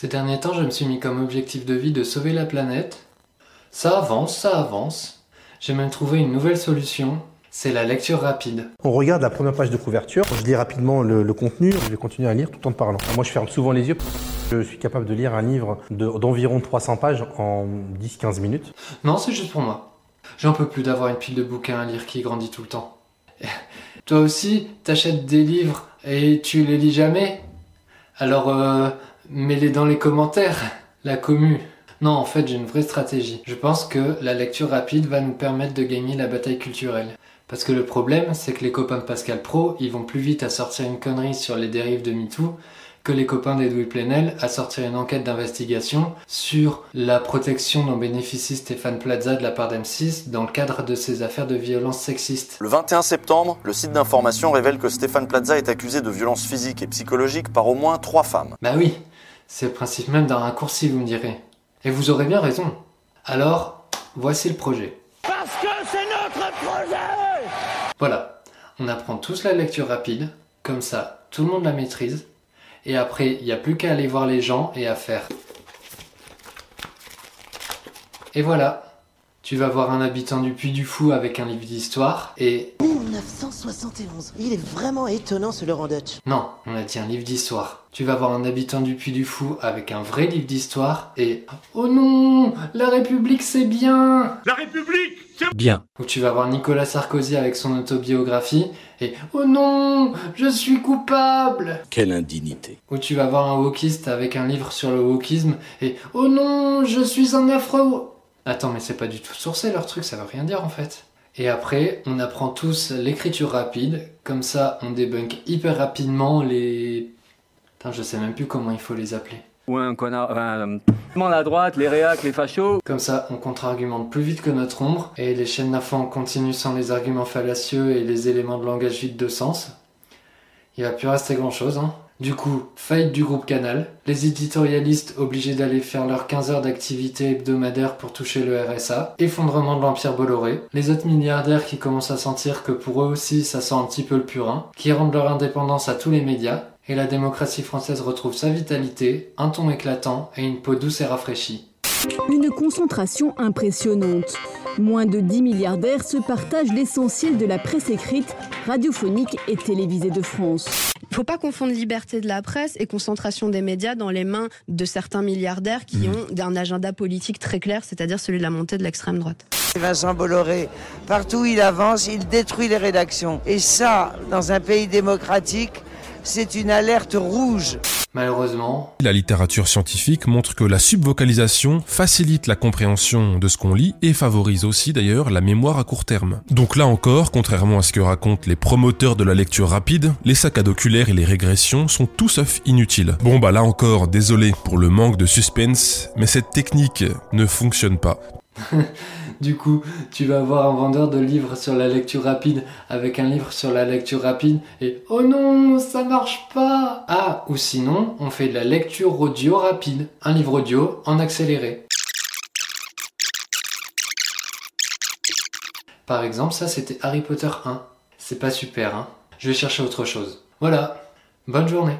Ces derniers temps, je me suis mis comme objectif de vie de sauver la planète. Ça avance, ça avance. J'ai même trouvé une nouvelle solution. C'est la lecture rapide. On regarde la première page de couverture, je lis rapidement le, le contenu, je vais continuer à lire tout en parlant. Moi je ferme souvent les yeux, je suis capable de lire un livre de- d'environ 300 pages en 10-15 minutes. Non, c'est juste pour moi. J'en peux plus d'avoir une pile de bouquins à lire qui grandit tout le temps. Toi aussi, t'achètes des livres et tu les lis jamais? Alors, euh, mets-les dans les commentaires, la commu. Non, en fait, j'ai une vraie stratégie. Je pense que la lecture rapide va nous permettre de gagner la bataille culturelle. Parce que le problème, c'est que les copains de Pascal Pro, ils vont plus vite à sortir une connerie sur les dérives de MeToo que les copains d'Edoui Plenel à sortir une enquête d'investigation sur la protection dont bénéficie Stéphane Plaza de la part d'M6 dans le cadre de ses affaires de violence sexiste. Le 21 septembre, le site d'information révèle que Stéphane Plaza est accusé de violences physiques et psychologiques par au moins trois femmes. Bah oui, c'est le principe même d'un raccourci, vous me direz. Et vous aurez bien raison. Alors, voici le projet. Parce que c'est notre projet Voilà, on apprend tous la lecture rapide, comme ça tout le monde la maîtrise, et après il n'y a plus qu'à aller voir les gens et à faire. Et voilà, tu vas voir un habitant du Puy du Fou avec un livre d'histoire, et 1971. Il est vraiment étonnant ce Laurent Dutch. non, on a dit un livre d'histoire. Tu vas voir un habitant du Puy du Fou avec un vrai livre d'histoire, et oh non, la République c'est bien La République, c'est Bien. Où tu vas voir Nicolas Sarkozy avec son autobiographie, et oh non, je suis coupable Quelle indignité. Où tu vas voir un wokiste avec un livre sur le wokisme et Oh non, je suis un afro. Attends, mais c'est pas du tout sourcé leur truc, ça veut rien dire en fait. Et après, on apprend tous l'écriture rapide, comme ça on débunk hyper rapidement les. Putain, je sais même plus comment il faut les appeler. ou un connard, enfin, euh, la droite, les réacs, les fachos. Comme ça, on contre-argumente plus vite que notre ombre, et les chaînes d'infos continuent sans les arguments fallacieux et les éléments de langage vide de sens. Il va plus rester grand chose, hein. Du coup, faillite du groupe Canal, les éditorialistes obligés d'aller faire leurs 15 heures d'activité hebdomadaire pour toucher le RSA, effondrement de l'Empire Bolloré, les autres milliardaires qui commencent à sentir que pour eux aussi ça sent un petit peu le purin, qui rendent leur indépendance à tous les médias, et la démocratie française retrouve sa vitalité, un ton éclatant et une peau douce et rafraîchie. Une concentration impressionnante. Moins de 10 milliardaires se partagent l'essentiel de la presse écrite, radiophonique et télévisée de France. Il ne faut pas confondre liberté de la presse et concentration des médias dans les mains de certains milliardaires qui ont un agenda politique très clair, c'est-à-dire celui de la montée de l'extrême droite. Vincent Bolloré, partout où il avance, il détruit les rédactions. Et ça, dans un pays démocratique, c'est une alerte rouge. Malheureusement, La littérature scientifique montre que la subvocalisation facilite la compréhension de ce qu'on lit et favorise aussi d'ailleurs la mémoire à court terme. Donc là encore, contrairement à ce que racontent les promoteurs de la lecture rapide, les saccades oculaires et les régressions sont tout sauf inutiles. Bon bah là encore, désolé pour le manque de suspense, mais cette technique ne fonctionne pas. Du coup, tu vas voir un vendeur de livres sur la lecture rapide avec un livre sur la lecture rapide et oh non, ça marche pas. Ah, ou sinon, on fait de la lecture audio rapide, un livre audio en accéléré. Par exemple, ça c'était Harry Potter 1. C'est pas super, hein. Je vais chercher autre chose. Voilà. Bonne journée.